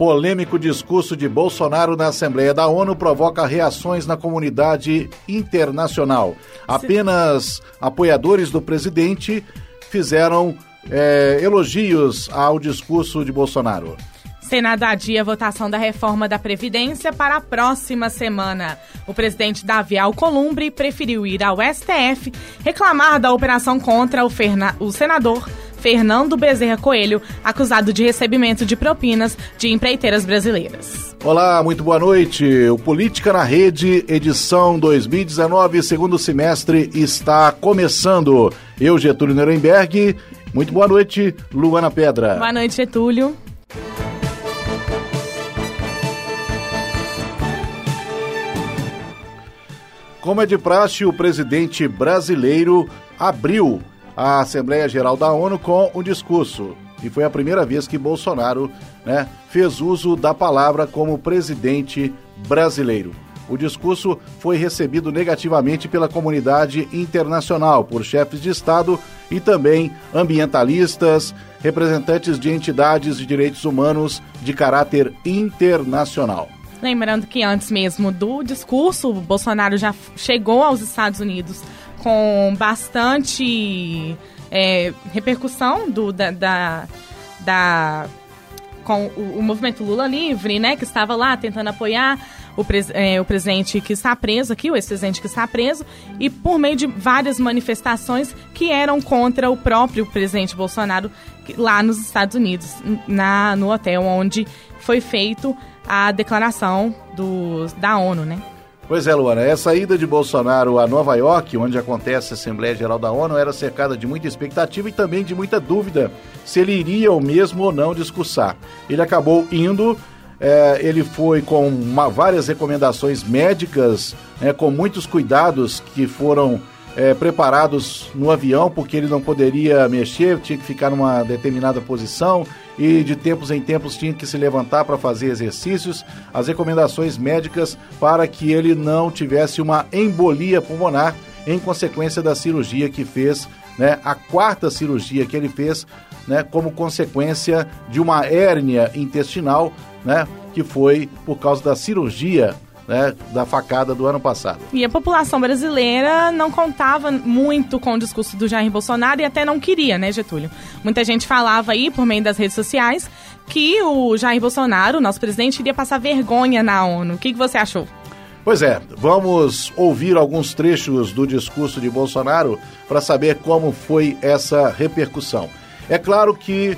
Polêmico discurso de Bolsonaro na Assembleia da ONU provoca reações na comunidade internacional. Apenas apoiadores do presidente fizeram é, elogios ao discurso de Bolsonaro. Senado adia a votação da reforma da Previdência para a próxima semana. O presidente Davi Alcolumbre preferiu ir ao STF reclamar da operação contra o, Ferna o senador Fernando Bezerra Coelho, acusado de recebimento de propinas de empreiteiras brasileiras. Olá, muito boa noite. O Política na Rede, edição 2019, segundo semestre, está começando. Eu, Getúlio Nuremberg. Muito boa noite, Luana Pedra. Boa noite, Getúlio. Como é de praxe, o presidente brasileiro abriu a Assembleia Geral da ONU com um discurso. E foi a primeira vez que Bolsonaro né, fez uso da palavra como presidente brasileiro. O discurso foi recebido negativamente pela comunidade internacional, por chefes de Estado e também ambientalistas, representantes de entidades de direitos humanos de caráter internacional. Lembrando que antes mesmo do discurso, Bolsonaro já chegou aos Estados Unidos com bastante é, repercussão do, da, da, da com o, o, movimento Lula Livre, né, que estava lá tentando apoiar o, pres, é, o presidente que está preso aqui, o ex-presidente que está preso, e por meio de várias manifestações que eram contra o próprio presidente Bolsonaro lá nos Estados Unidos, na, no hotel onde foi feito a declaração do, da ONU, né? Pois é, Luana, essa ida de Bolsonaro a Nova York, onde acontece a Assembleia Geral da ONU, era cercada de muita expectativa e também de muita dúvida se ele iria ou mesmo ou não discursar. Ele acabou indo, é, ele foi com uma, várias recomendações médicas, né, com muitos cuidados que foram é, preparados no avião, porque ele não poderia mexer, tinha que ficar numa determinada posição e de tempos em tempos tinha que se levantar para fazer exercícios, as recomendações médicas para que ele não tivesse uma embolia pulmonar em consequência da cirurgia que fez, né, a quarta cirurgia que ele fez, né, como consequência de uma hérnia intestinal, né, que foi por causa da cirurgia né, da facada do ano passado. E a população brasileira não contava muito com o discurso do Jair Bolsonaro e até não queria, né, Getúlio? Muita gente falava aí, por meio das redes sociais, que o Jair Bolsonaro, nosso presidente, iria passar vergonha na ONU. O que, que você achou? Pois é, vamos ouvir alguns trechos do discurso de Bolsonaro para saber como foi essa repercussão. É claro que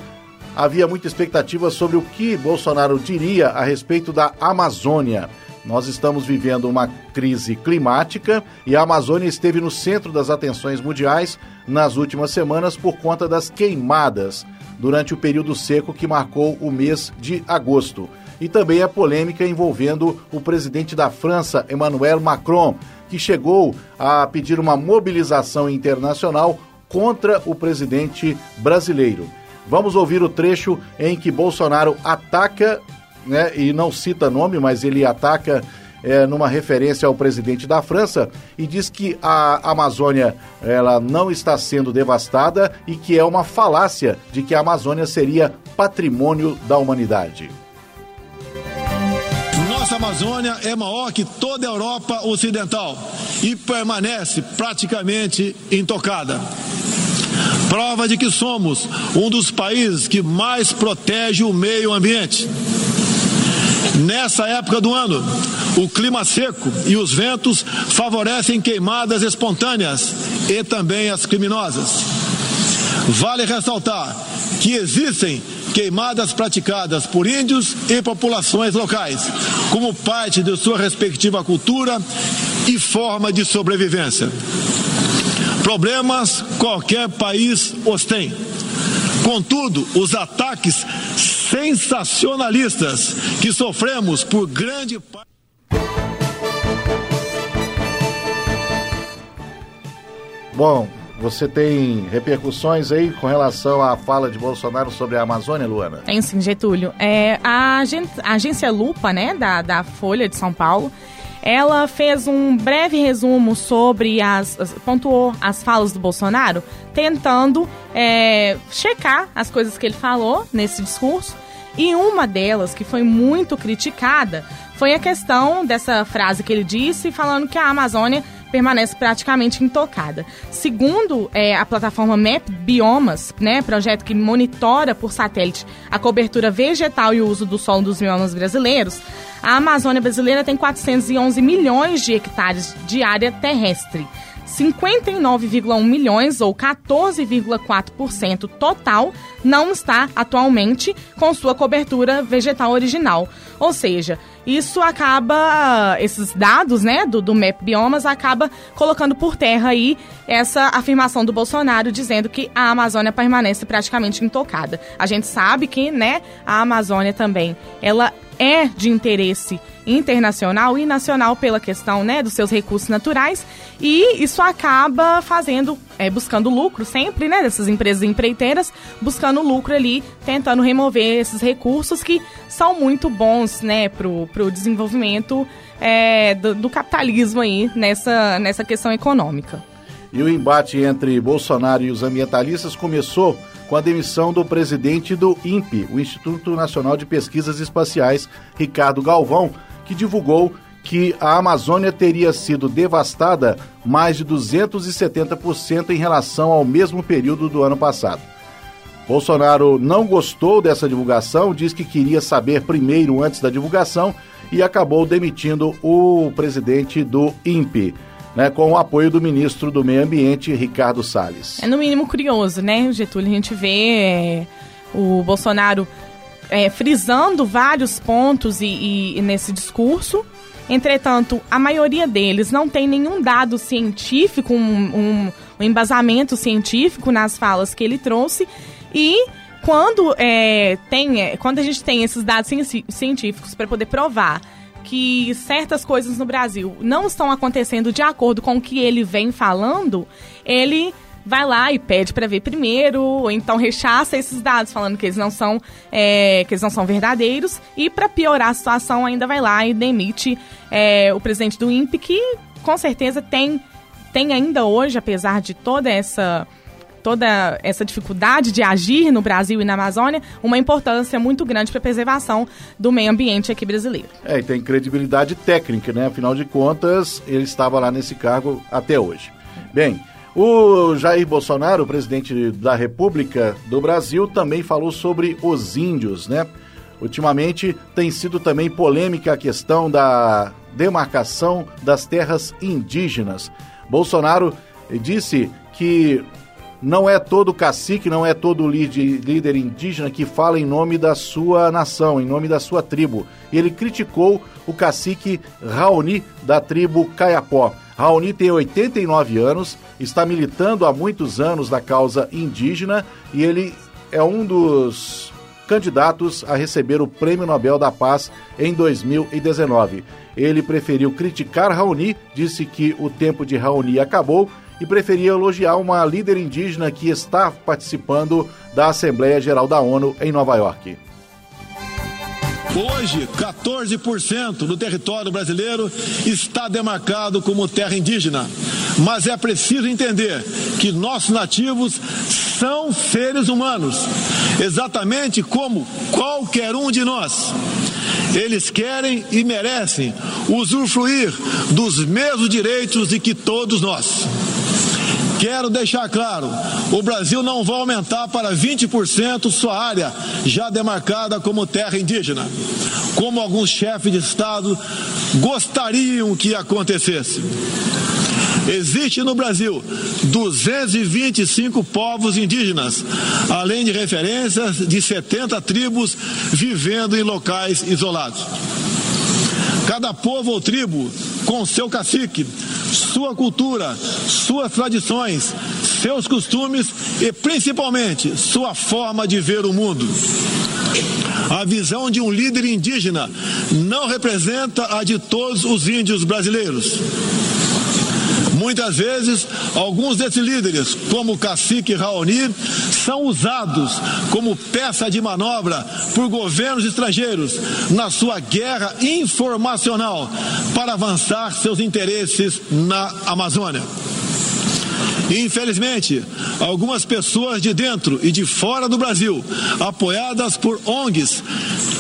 havia muita expectativa sobre o que Bolsonaro diria a respeito da Amazônia. Nós estamos vivendo uma crise climática e a Amazônia esteve no centro das atenções mundiais nas últimas semanas por conta das queimadas durante o período seco que marcou o mês de agosto. E também a polêmica envolvendo o presidente da França, Emmanuel Macron, que chegou a pedir uma mobilização internacional contra o presidente brasileiro. Vamos ouvir o trecho em que Bolsonaro ataca né, e não cita nome, mas ele ataca é, numa referência ao presidente da França e diz que a Amazônia ela não está sendo devastada e que é uma falácia de que a Amazônia seria patrimônio da humanidade. Nossa Amazônia é maior que toda a Europa Ocidental e permanece praticamente intocada. Prova de que somos um dos países que mais protege o meio ambiente. Nessa época do ano, o clima seco e os ventos favorecem queimadas espontâneas e também as criminosas. Vale ressaltar que existem queimadas praticadas por índios e populações locais, como parte de sua respectiva cultura e forma de sobrevivência. Problemas qualquer país os tem. Contudo, os ataques sensacionalistas que sofremos por grande parte. Bom, você tem repercussões aí com relação à fala de Bolsonaro sobre a Amazônia, Luana? Tem sim, Getúlio. É, a, a agência Lupa, né, da, da Folha de São Paulo, ela fez um breve resumo sobre as, as pontuou as falas do Bolsonaro, tentando é, checar as coisas que ele falou nesse discurso. E uma delas, que foi muito criticada, foi a questão dessa frase que ele disse, falando que a Amazônia permanece praticamente intocada. Segundo é, a plataforma Map Biomas, né, projeto que monitora por satélite a cobertura vegetal e o uso do solo dos biomas brasileiros, a Amazônia brasileira tem 411 milhões de hectares de área terrestre. 59,1 milhões, ou 14,4% total, não está atualmente com sua cobertura vegetal original. Ou seja, isso acaba, esses dados né, do, do MAP Biomas acaba colocando por terra aí essa afirmação do Bolsonaro dizendo que a Amazônia permanece praticamente intocada. A gente sabe que né, a Amazônia também ela é de interesse internacional e nacional pela questão né, dos seus recursos naturais e isso acaba fazendo, é, buscando lucro sempre, né, dessas empresas empreiteiras, buscando lucro ali, tentando remover esses recursos que são muito bons né, para o desenvolvimento é, do, do capitalismo aí nessa, nessa questão econômica. E o embate entre Bolsonaro e os ambientalistas começou com a demissão do presidente do INPE, o Instituto Nacional de Pesquisas Espaciais, Ricardo Galvão, que divulgou que a Amazônia teria sido devastada mais de 270% em relação ao mesmo período do ano passado. Bolsonaro não gostou dessa divulgação, diz que queria saber primeiro antes da divulgação e acabou demitindo o presidente do INPE né, com o apoio do ministro do Meio Ambiente, Ricardo Salles. É no mínimo curioso, né, Getúlio? A gente vê é, o Bolsonaro é, frisando vários pontos e, e, e nesse discurso. Entretanto, a maioria deles não tem nenhum dado científico, um, um, um embasamento científico nas falas que ele trouxe. E quando, é, tem, é, quando a gente tem esses dados científicos para poder provar que certas coisas no Brasil não estão acontecendo de acordo com o que ele vem falando, ele vai lá e pede para ver primeiro, ou então rechaça esses dados falando que eles não são é, que eles não são verdadeiros e para piorar a situação ainda vai lá e demite é, o presidente do INPE que com certeza tem tem ainda hoje, apesar de toda essa toda essa dificuldade de agir no Brasil e na Amazônia, uma importância muito grande para a preservação do meio ambiente aqui brasileiro. É, e tem credibilidade técnica, né? Afinal de contas, ele estava lá nesse cargo até hoje. Bem, o Jair Bolsonaro, presidente da República do Brasil, também falou sobre os índios, né? Ultimamente tem sido também polêmica a questão da demarcação das terras indígenas. Bolsonaro disse que não é todo cacique, não é todo líder indígena que fala em nome da sua nação, em nome da sua tribo. Ele criticou o cacique Raoni da tribo Caiapó. Raoni tem 89 anos, está militando há muitos anos na causa indígena e ele é um dos candidatos a receber o Prêmio Nobel da Paz em 2019. Ele preferiu criticar Raoni, disse que o tempo de Raoni acabou e preferia elogiar uma líder indígena que está participando da Assembleia Geral da ONU em Nova York. Hoje, 14% do território brasileiro está demarcado como terra indígena. Mas é preciso entender que nossos nativos são seres humanos, exatamente como qualquer um de nós. Eles querem e merecem usufruir dos mesmos direitos de que todos nós. Quero deixar claro: o Brasil não vai aumentar para 20% sua área já demarcada como terra indígena, como alguns chefes de Estado gostariam que acontecesse. Existe no Brasil 225 povos indígenas, além de referências de 70 tribos vivendo em locais isolados. Cada povo ou tribo, com seu cacique, sua cultura, suas tradições, seus costumes e principalmente sua forma de ver o mundo. A visão de um líder indígena não representa a de todos os índios brasileiros. Muitas vezes, alguns desses líderes, como o cacique Raoni, são usados como peça de manobra por governos estrangeiros na sua guerra informacional para avançar seus interesses na Amazônia. Infelizmente, algumas pessoas de dentro e de fora do Brasil, apoiadas por ONGs,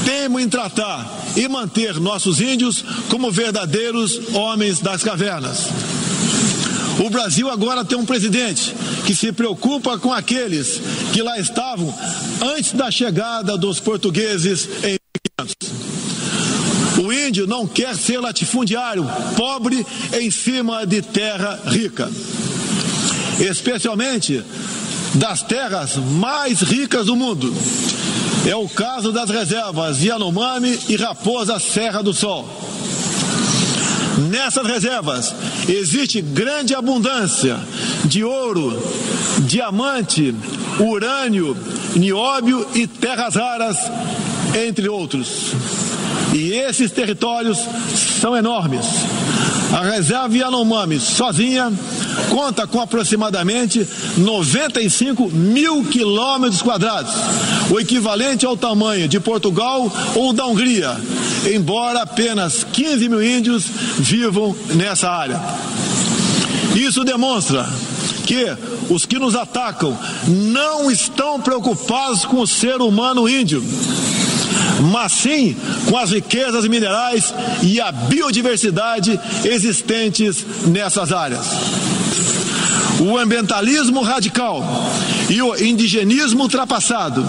temem tratar e manter nossos índios como verdadeiros homens das cavernas. O Brasil agora tem um presidente que se preocupa com aqueles que lá estavam antes da chegada dos portugueses em 1500. O índio não quer ser latifundiário, pobre em cima de terra rica. Especialmente das terras mais ricas do mundo. É o caso das reservas Yanomami e Raposa Serra do Sol. Nessas reservas existe grande abundância de ouro, diamante, urânio, nióbio e terras raras, entre outros. E esses territórios são enormes. A reserva Yanomami sozinha conta com aproximadamente 95 mil quilômetros quadrados, o equivalente ao tamanho de Portugal ou da Hungria, embora apenas 15 mil índios vivam nessa área. Isso demonstra que os que nos atacam não estão preocupados com o ser humano índio, mas sim com as riquezas minerais e a biodiversidade existentes nessas áreas. O ambientalismo radical e o indigenismo ultrapassado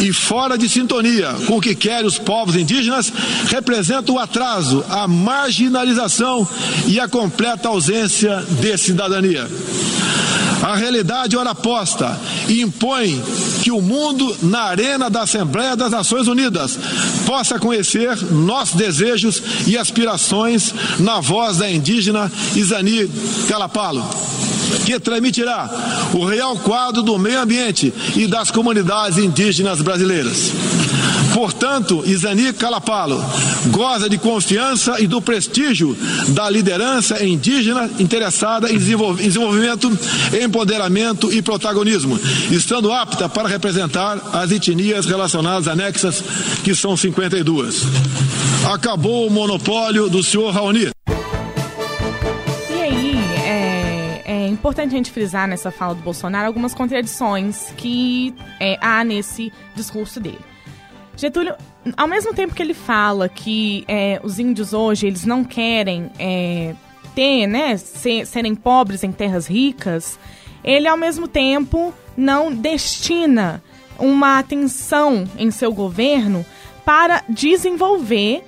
e fora de sintonia com o que querem os povos indígenas, representa o atraso, a marginalização e a completa ausência de cidadania. A realidade ora posta impõe que o mundo, na arena da Assembleia das Nações Unidas, possa conhecer nossos desejos e aspirações na voz da indígena Isani Calapalo que transmitirá o real quadro do meio ambiente e das comunidades indígenas brasileiras. Portanto, Isani Calapalo goza de confiança e do prestígio da liderança indígena interessada em desenvolvimento, empoderamento e protagonismo, estando apta para representar as etnias relacionadas anexas, que são 52. Acabou o monopólio do senhor Raoni. importante a gente frisar nessa fala do Bolsonaro algumas contradições que é, há nesse discurso dele. Getúlio, ao mesmo tempo que ele fala que é, os índios hoje eles não querem é, ter, né, ser, serem pobres em terras ricas, ele ao mesmo tempo não destina uma atenção em seu governo para desenvolver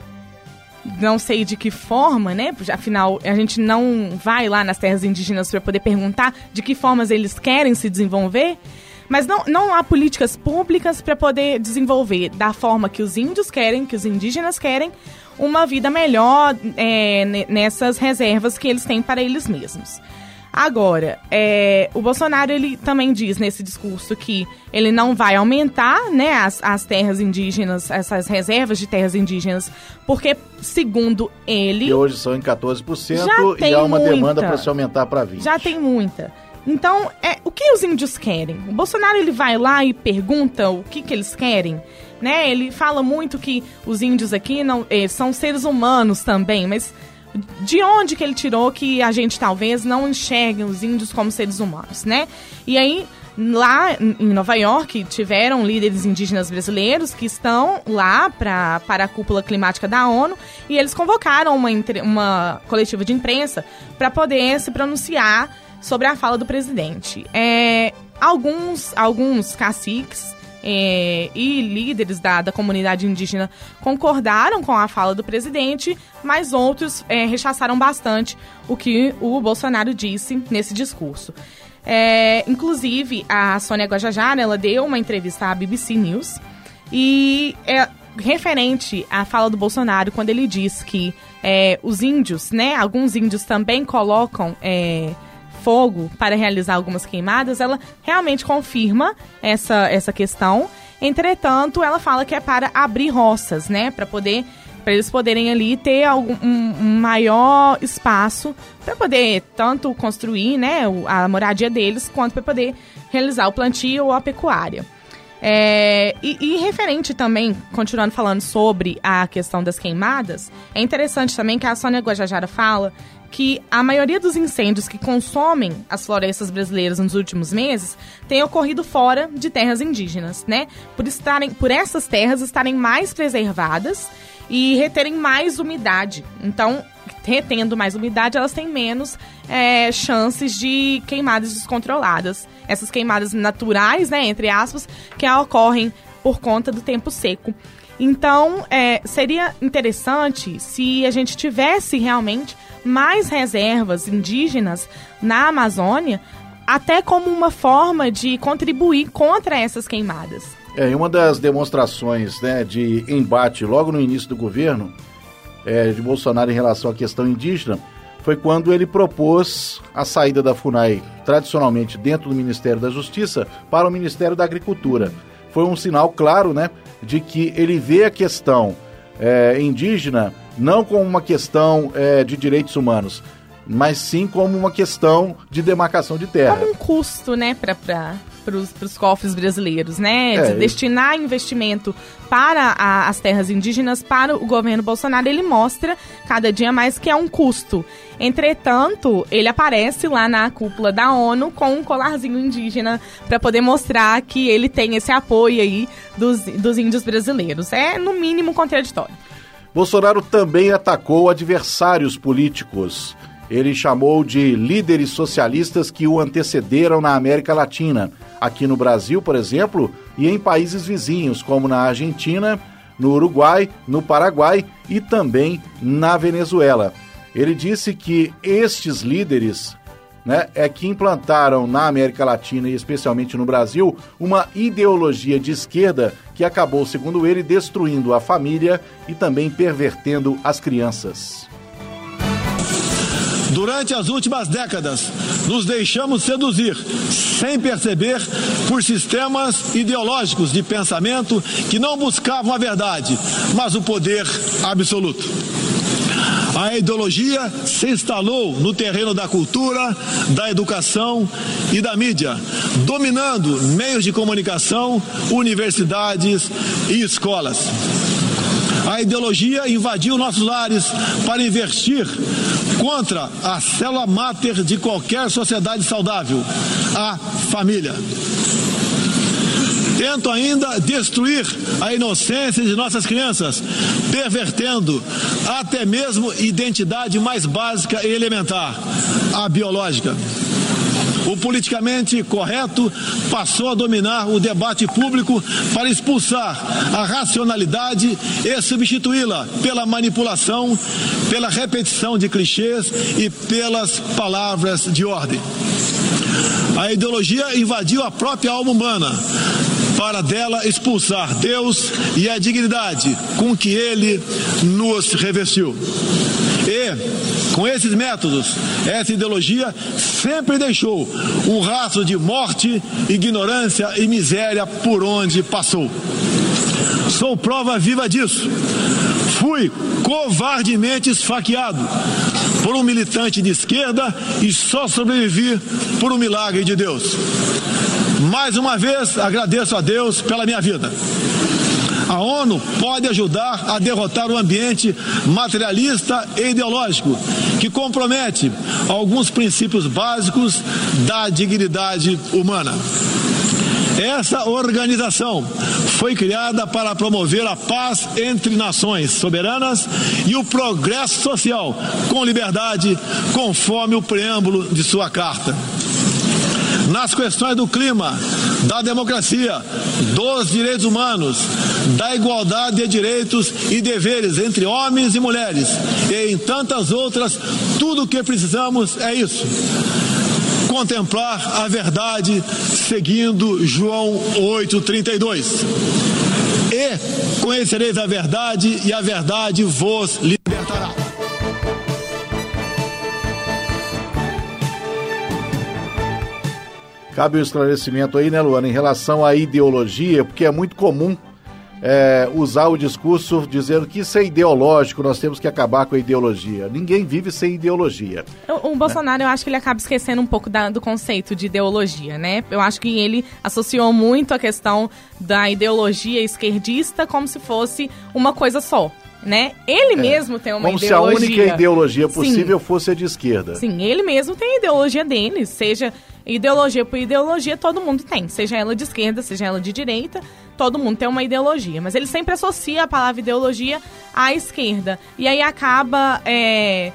não sei de que forma, né? Afinal, a gente não vai lá nas terras indígenas para poder perguntar de que formas eles querem se desenvolver. Mas não, não há políticas públicas para poder desenvolver da forma que os índios querem, que os indígenas querem, uma vida melhor é, nessas reservas que eles têm para eles mesmos. Agora, é, o Bolsonaro ele também diz nesse discurso que ele não vai aumentar né, as, as terras indígenas, essas reservas de terras indígenas, porque, segundo ele. E hoje são em 14% e há uma muita, demanda para se aumentar para 20%. Já tem muita. Então, é, o que os índios querem? O Bolsonaro ele vai lá e pergunta o que, que eles querem. Né? Ele fala muito que os índios aqui não eh, são seres humanos também, mas de onde que ele tirou que a gente talvez não enxergue os índios como seres humanos, né? E aí, lá em Nova York, tiveram líderes indígenas brasileiros que estão lá pra, para a cúpula climática da ONU e eles convocaram uma, uma coletiva de imprensa para poder se pronunciar sobre a fala do presidente. É, alguns, alguns caciques é, e líderes da, da comunidade indígena concordaram com a fala do presidente, mas outros é, rechaçaram bastante o que o Bolsonaro disse nesse discurso. É, inclusive, a Sônia Guajajara, ela deu uma entrevista à BBC News e é referente à fala do Bolsonaro quando ele diz que é, os índios, né, alguns índios também colocam é, fogo para realizar algumas queimadas, ela realmente confirma essa, essa questão. Entretanto, ela fala que é para abrir roças, né? Para poder para eles poderem ali ter algum, um, um maior espaço para poder tanto construir né, a moradia deles, quanto para poder realizar o plantio ou a pecuária. É, e, e, referente também, continuando falando sobre a questão das queimadas, é interessante também que a Sônia Guajajara fala que a maioria dos incêndios que consomem as florestas brasileiras nos últimos meses tem ocorrido fora de terras indígenas, né? Por estarem, por essas terras estarem mais preservadas e reterem mais umidade. Então, retendo mais umidade, elas têm menos é, chances de queimadas descontroladas. Essas queimadas naturais, né, entre aspas, que ocorrem por conta do tempo seco. Então, é, seria interessante se a gente tivesse realmente mais reservas indígenas na Amazônia, até como uma forma de contribuir contra essas queimadas. É, uma das demonstrações né, de embate logo no início do governo é, de Bolsonaro em relação à questão indígena foi quando ele propôs a saída da FUNAI, tradicionalmente dentro do Ministério da Justiça, para o Ministério da Agricultura. Foi um sinal claro né, de que ele vê a questão é, indígena não como uma questão é, de direitos humanos, mas sim como uma questão de demarcação de terra. Como um custo, né, para os cofres brasileiros, né? É, de destinar investimento para a, as terras indígenas, para o governo Bolsonaro, ele mostra cada dia mais que é um custo. Entretanto, ele aparece lá na cúpula da ONU com um colarzinho indígena para poder mostrar que ele tem esse apoio aí dos, dos índios brasileiros. É, no mínimo, contraditório. Bolsonaro também atacou adversários políticos. Ele chamou de líderes socialistas que o antecederam na América Latina, aqui no Brasil, por exemplo, e em países vizinhos, como na Argentina, no Uruguai, no Paraguai e também na Venezuela. Ele disse que estes líderes né, é que implantaram na América Latina e especialmente no Brasil uma ideologia de esquerda que acabou, segundo ele, destruindo a família e também pervertendo as crianças. Durante as últimas décadas, nos deixamos seduzir, sem perceber, por sistemas ideológicos de pensamento que não buscavam a verdade, mas o poder absoluto. A ideologia se instalou no terreno da cultura, da educação e da mídia, dominando meios de comunicação, universidades e escolas. A ideologia invadiu nossos lares para investir contra a célula máter de qualquer sociedade saudável, a família tentam ainda destruir a inocência de nossas crianças, pervertendo até mesmo identidade mais básica e elementar, a biológica. O politicamente correto passou a dominar o debate público para expulsar a racionalidade e substituí-la pela manipulação, pela repetição de clichês e pelas palavras de ordem. A ideologia invadiu a própria alma humana, para dela expulsar Deus e a dignidade com que ele nos revestiu. E, com esses métodos, essa ideologia sempre deixou um rastro de morte, ignorância e miséria por onde passou. Sou prova viva disso. Fui covardemente esfaqueado por um militante de esquerda e só sobrevivi por um milagre de Deus. Mais uma vez agradeço a Deus pela minha vida. A ONU pode ajudar a derrotar o ambiente materialista e ideológico que compromete alguns princípios básicos da dignidade humana. Essa organização foi criada para promover a paz entre nações soberanas e o progresso social com liberdade, conforme o preâmbulo de sua carta nas questões do clima, da democracia, dos direitos humanos, da igualdade de direitos e deveres entre homens e mulheres e em tantas outras, tudo o que precisamos é isso. Contemplar a verdade seguindo João 8,32. E conhecereis a verdade, e a verdade vos libertará. Cabe o um esclarecimento aí, né, Luana, em relação à ideologia, porque é muito comum é, usar o discurso dizendo que isso é ideológico, nós temos que acabar com a ideologia. Ninguém vive sem ideologia. O, o Bolsonaro, eu acho que ele acaba esquecendo um pouco da, do conceito de ideologia, né? Eu acho que ele associou muito a questão da ideologia esquerdista como se fosse uma coisa só. Né? Ele é, mesmo tem uma como ideologia. Como se a única ideologia possível Sim. fosse a de esquerda. Sim, ele mesmo tem a ideologia dele, seja ideologia por ideologia, todo mundo tem, seja ela de esquerda, seja ela de direita, todo mundo tem uma ideologia, mas ele sempre associa a palavra ideologia à esquerda. E aí acaba. É,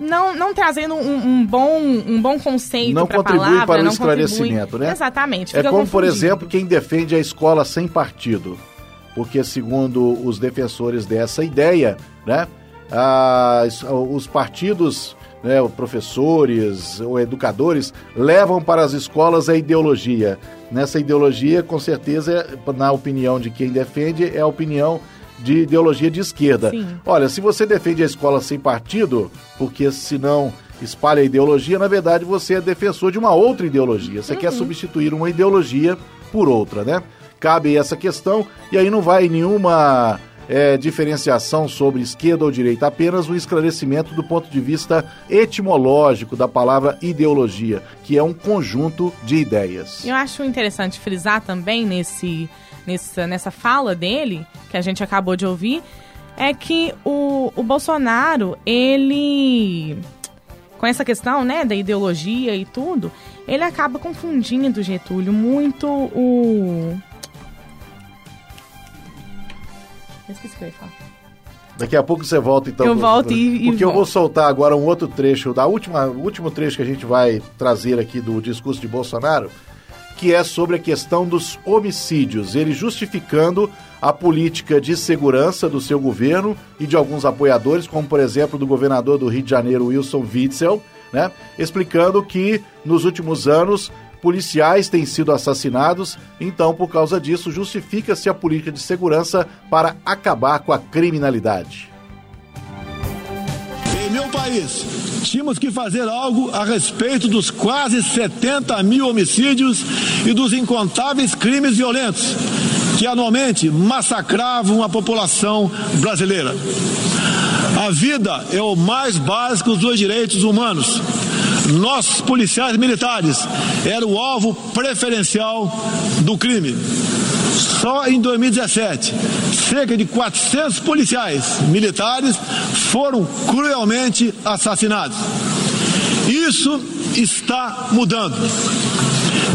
não, não trazendo um, um, bom, um bom conceito Não contribui palavra, para o esclarecimento, contribui. né? Exatamente. É como, confundido. por exemplo, quem defende a escola sem partido. Porque, segundo os defensores dessa ideia, né, as, os partidos né, professores ou educadores levam para as escolas a ideologia. Nessa ideologia, com certeza, na opinião de quem defende, é a opinião de ideologia de esquerda. Sim. Olha, se você defende a escola sem partido, porque senão espalha a ideologia, na verdade você é defensor de uma outra ideologia. Você uhum. quer substituir uma ideologia por outra, né? Cabe essa questão e aí não vai nenhuma é, diferenciação sobre esquerda ou direita, apenas um esclarecimento do ponto de vista etimológico da palavra ideologia, que é um conjunto de ideias. Eu acho interessante frisar também nesse, nessa, nessa fala dele, que a gente acabou de ouvir, é que o, o Bolsonaro, ele. Com essa questão né, da ideologia e tudo, ele acaba confundindo, Getúlio, muito o Eu esqueci o que eu ia falar. Daqui a pouco você volta então. Eu volto e. Porque e eu vou soltar agora um outro trecho, da última, o último trecho que a gente vai trazer aqui do discurso de Bolsonaro, que é sobre a questão dos homicídios. Ele justificando a política de segurança do seu governo e de alguns apoiadores, como por exemplo do governador do Rio de Janeiro, Wilson Witzel, né? explicando que nos últimos anos policiais têm sido assassinados, então, por causa disso, justifica-se a política de segurança para acabar com a criminalidade. Em meu país, tínhamos que fazer algo a respeito dos quase 70 mil homicídios e dos incontáveis crimes violentos que anualmente massacravam a população brasileira. A vida é o mais básico dos direitos humanos nossos policiais militares eram o alvo preferencial do crime. Só em 2017, cerca de 400 policiais militares foram cruelmente assassinados. Isso está mudando.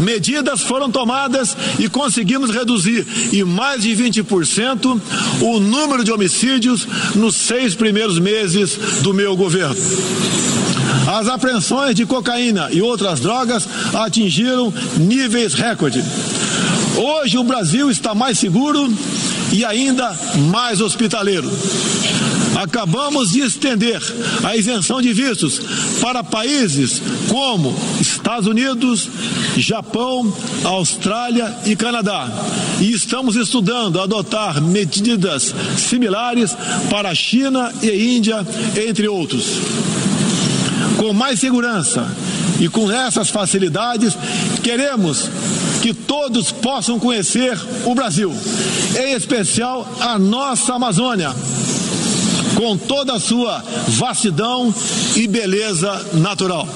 Medidas foram tomadas e conseguimos reduzir em mais de 20% o número de homicídios nos seis primeiros meses do meu governo. As apreensões de cocaína e outras drogas atingiram níveis recorde. Hoje o Brasil está mais seguro e ainda mais hospitaleiro. Acabamos de estender a isenção de vistos para países como Estados Unidos, Japão, Austrália e Canadá. E estamos estudando adotar medidas similares para China e Índia, entre outros com mais segurança e com essas facilidades, queremos que todos possam conhecer o Brasil, em especial a nossa Amazônia, com toda a sua vastidão e beleza natural.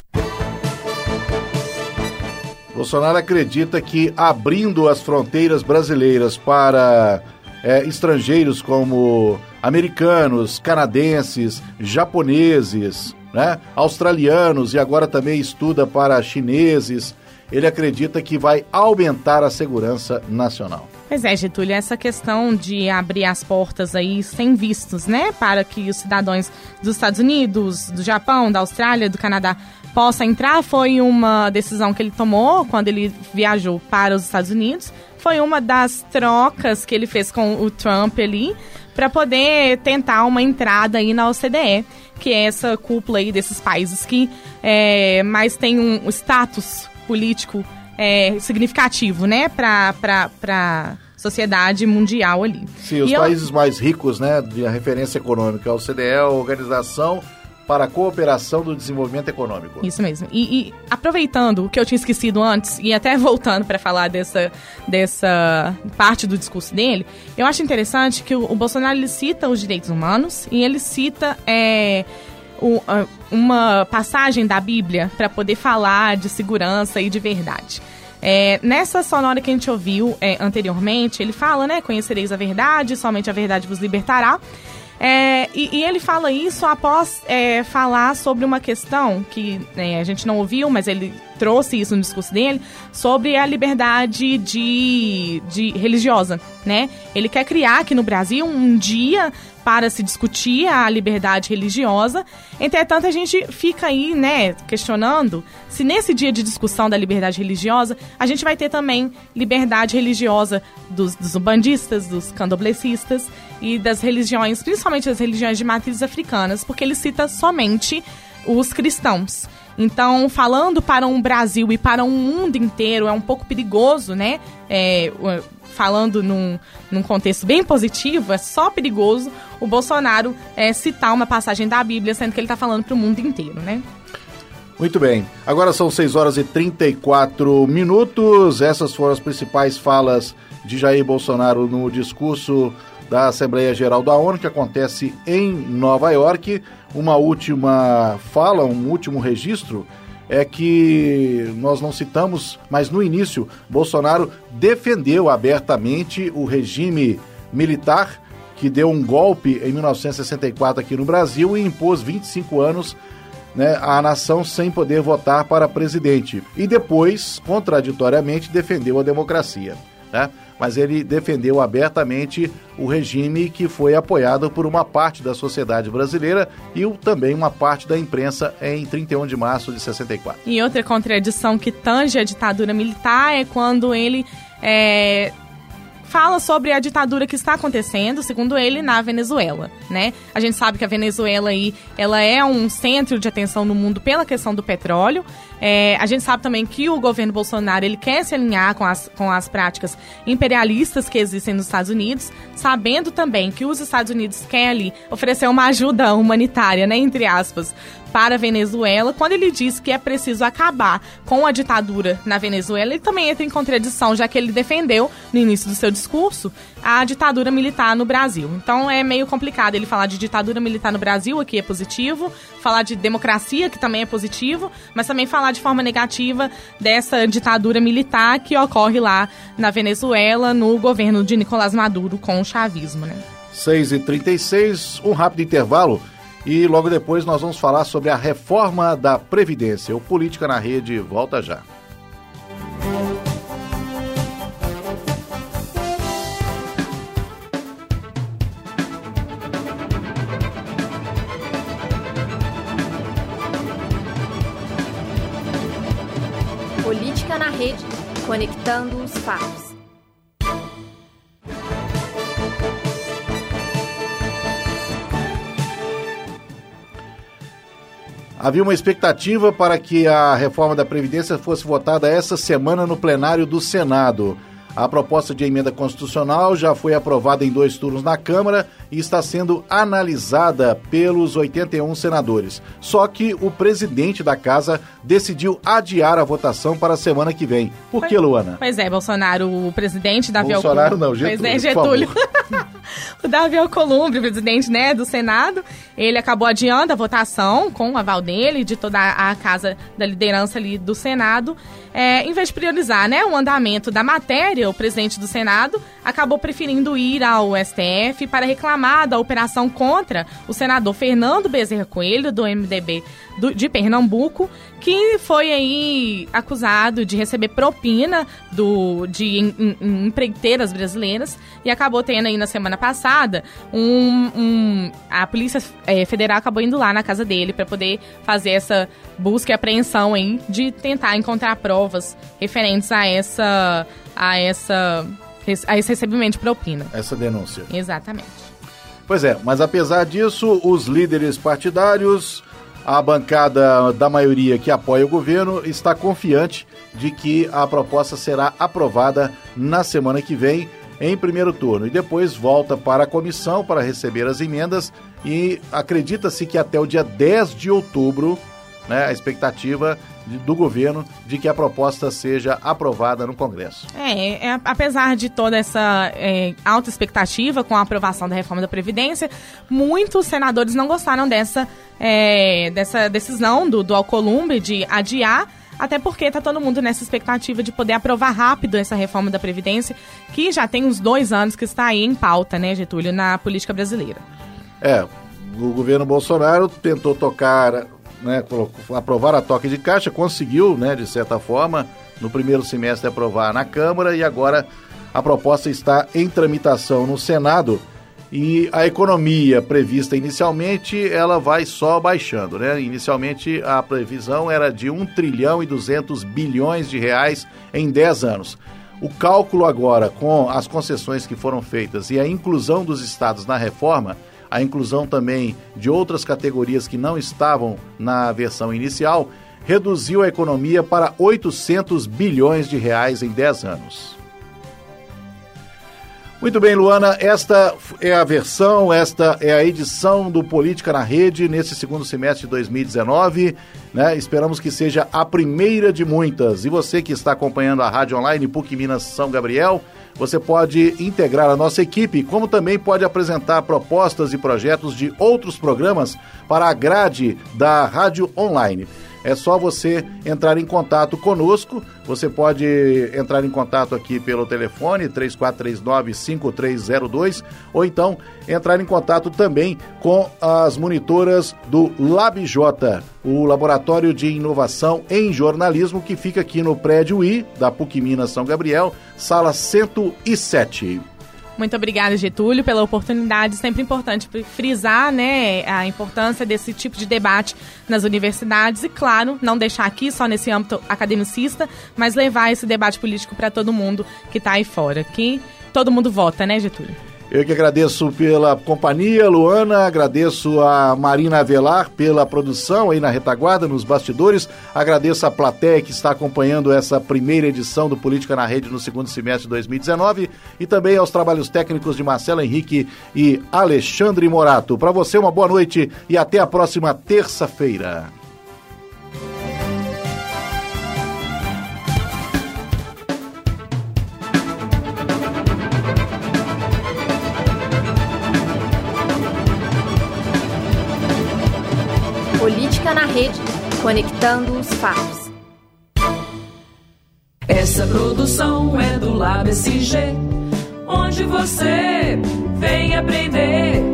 Bolsonaro acredita que abrindo as fronteiras brasileiras para é, estrangeiros como americanos, canadenses, japoneses, né? australianos e agora também estuda para chineses. Ele acredita que vai aumentar a segurança nacional. Pois é, Getúlio, essa questão de abrir as portas aí sem vistos, né, para que os cidadãos dos Estados Unidos, do Japão, da Austrália, do Canadá possam entrar, foi uma decisão que ele tomou quando ele viajou para os Estados Unidos. Foi uma das trocas que ele fez com o Trump ali para poder tentar uma entrada aí na OCDE que é essa cúpula aí desses países que é, mais tem um status político é, significativo, né, para a sociedade mundial ali. Sim, os e países eu... mais ricos, né, de referência econômica, a OCDE é a Organização para a cooperação do desenvolvimento econômico. Isso mesmo. E, e aproveitando o que eu tinha esquecido antes, e até voltando para falar dessa, dessa parte do discurso dele, eu acho interessante que o, o Bolsonaro ele cita os direitos humanos e ele cita. É, o, uma passagem da Bíblia para poder falar de segurança e de verdade. É, nessa sonora que a gente ouviu é, anteriormente, ele fala, né? Conhecereis a verdade, somente a verdade vos libertará. É, e, e, ele fala isso após é, falar sobre uma questão que né, a gente não ouviu, mas ele trouxe isso no discurso dele, sobre a liberdade de, de religiosa, né? Ele quer criar aqui no Brasil um dia para se discutir a liberdade religiosa. Entretanto, a gente fica aí, né, questionando se nesse dia de discussão da liberdade religiosa, a gente vai ter também liberdade religiosa dos, dos umbandistas, dos candoblecistas e das religiões, principalmente das religiões de matrizes africanas, porque ele cita somente os cristãos. Então, falando para um Brasil e para um mundo inteiro, é um pouco perigoso, né? É, falando num, num contexto bem positivo, é só perigoso o Bolsonaro é, citar uma passagem da Bíblia, sendo que ele está falando para o mundo inteiro, né? Muito bem. Agora são 6 horas e 34 minutos. Essas foram as principais falas de Jair Bolsonaro no discurso da Assembleia Geral da ONU, que acontece em Nova York. Uma última fala, um último registro é que nós não citamos, mas no início, Bolsonaro defendeu abertamente o regime militar que deu um golpe em 1964 aqui no Brasil e impôs 25 anos né, à nação sem poder votar para presidente. E depois, contraditoriamente, defendeu a democracia. Né? Mas ele defendeu abertamente o regime que foi apoiado por uma parte da sociedade brasileira e também uma parte da imprensa em 31 de março de 64. E outra contradição que tange a ditadura militar é quando ele é, fala sobre a ditadura que está acontecendo, segundo ele, na Venezuela, né? A gente sabe que a Venezuela aí, ela é um centro de atenção no mundo pela questão do petróleo. É, a gente sabe também que o governo Bolsonaro ele quer se alinhar com as, com as práticas imperialistas que existem nos Estados Unidos, sabendo também que os Estados Unidos querem ali oferecer uma ajuda humanitária, né, entre aspas, para a Venezuela, quando ele diz que é preciso acabar com a ditadura na Venezuela, ele também entra em contradição, já que ele defendeu, no início do seu discurso, a ditadura militar no Brasil. Então é meio complicado ele falar de ditadura militar no Brasil, aqui é positivo, falar de democracia, que também é positivo, mas também falar de forma negativa dessa ditadura militar que ocorre lá na Venezuela, no governo de Nicolás Maduro com o chavismo, né? 6h36, um rápido intervalo. E logo depois nós vamos falar sobre a reforma da Previdência. O Política na Rede volta já. Política na Rede, conectando os fatos. Havia uma expectativa para que a reforma da Previdência fosse votada essa semana no plenário do Senado. A proposta de emenda constitucional já foi aprovada em dois turnos na Câmara e está sendo analisada pelos 81 senadores. Só que o presidente da casa decidiu adiar a votação para a semana que vem. Por pois, que, Luana? Pois é, Bolsonaro, o presidente Davi Bolsonaro Alcolumbre. não, Getúlio. Pois é, Getúlio. o Davi Alcolumbre, presidente né, do Senado, ele acabou adiando a votação com o aval dele, de toda a casa da liderança ali do Senado. É, em vez de priorizar né, o andamento da matéria, o presidente do Senado acabou preferindo ir ao STF para reclamar da operação contra o senador Fernando Bezerra Coelho, do MDB do, de Pernambuco, que foi aí acusado de receber propina do, de em, em, empreiteiras brasileiras e acabou tendo aí na semana passada um, um a polícia é, federal acabou indo lá na casa dele para poder fazer essa busca e apreensão aí de tentar encontrar provas referentes a essa a essa a esse recebimento de propina. Essa denúncia. Exatamente. Pois é, mas apesar disso, os líderes partidários a bancada da maioria que apoia o governo está confiante de que a proposta será aprovada na semana que vem em primeiro turno e depois volta para a comissão para receber as emendas e acredita-se que até o dia 10 de outubro, né, a expectativa do governo de que a proposta seja aprovada no Congresso. É, é apesar de toda essa é, alta expectativa com a aprovação da reforma da Previdência, muitos senadores não gostaram dessa, é, dessa decisão do, do Alcolumbre de adiar até porque está todo mundo nessa expectativa de poder aprovar rápido essa reforma da Previdência, que já tem uns dois anos que está aí em pauta, né, Getúlio, na política brasileira. É, o governo Bolsonaro tentou tocar né, aprovar a toque de caixa, conseguiu, né, de certa forma, no primeiro semestre aprovar na Câmara e agora a proposta está em tramitação no Senado e a economia prevista inicialmente, ela vai só baixando, né? Inicialmente a previsão era de 1 trilhão e 200 bilhões de reais em 10 anos. O cálculo agora com as concessões que foram feitas e a inclusão dos estados na reforma a inclusão também de outras categorias que não estavam na versão inicial, reduziu a economia para 800 bilhões de reais em 10 anos. Muito bem, Luana, esta é a versão, esta é a edição do Política na Rede nesse segundo semestre de 2019. Né? Esperamos que seja a primeira de muitas. E você que está acompanhando a Rádio Online PUC Minas São Gabriel, você pode integrar a nossa equipe, como também pode apresentar propostas e projetos de outros programas para a grade da Rádio Online é só você entrar em contato conosco. Você pode entrar em contato aqui pelo telefone 3439-5302 ou então entrar em contato também com as monitoras do LabJ, o Laboratório de Inovação em Jornalismo, que fica aqui no prédio I da PUC Minas São Gabriel, sala 107. Muito obrigada, Getúlio, pela oportunidade. Sempre importante frisar né, a importância desse tipo de debate nas universidades e, claro, não deixar aqui só nesse âmbito academicista, mas levar esse debate político para todo mundo que está aí fora. Que todo mundo vota, né, Getúlio? Eu que agradeço pela companhia, Luana, agradeço a Marina Avelar pela produção aí na retaguarda, nos bastidores, agradeço a plateia que está acompanhando essa primeira edição do Política na Rede no segundo semestre de 2019 e também aos trabalhos técnicos de Marcelo Henrique e Alexandre Morato. Para você, uma boa noite e até a próxima terça-feira. Conectando os fatos. Essa produção é do Lab SG, onde você vem aprender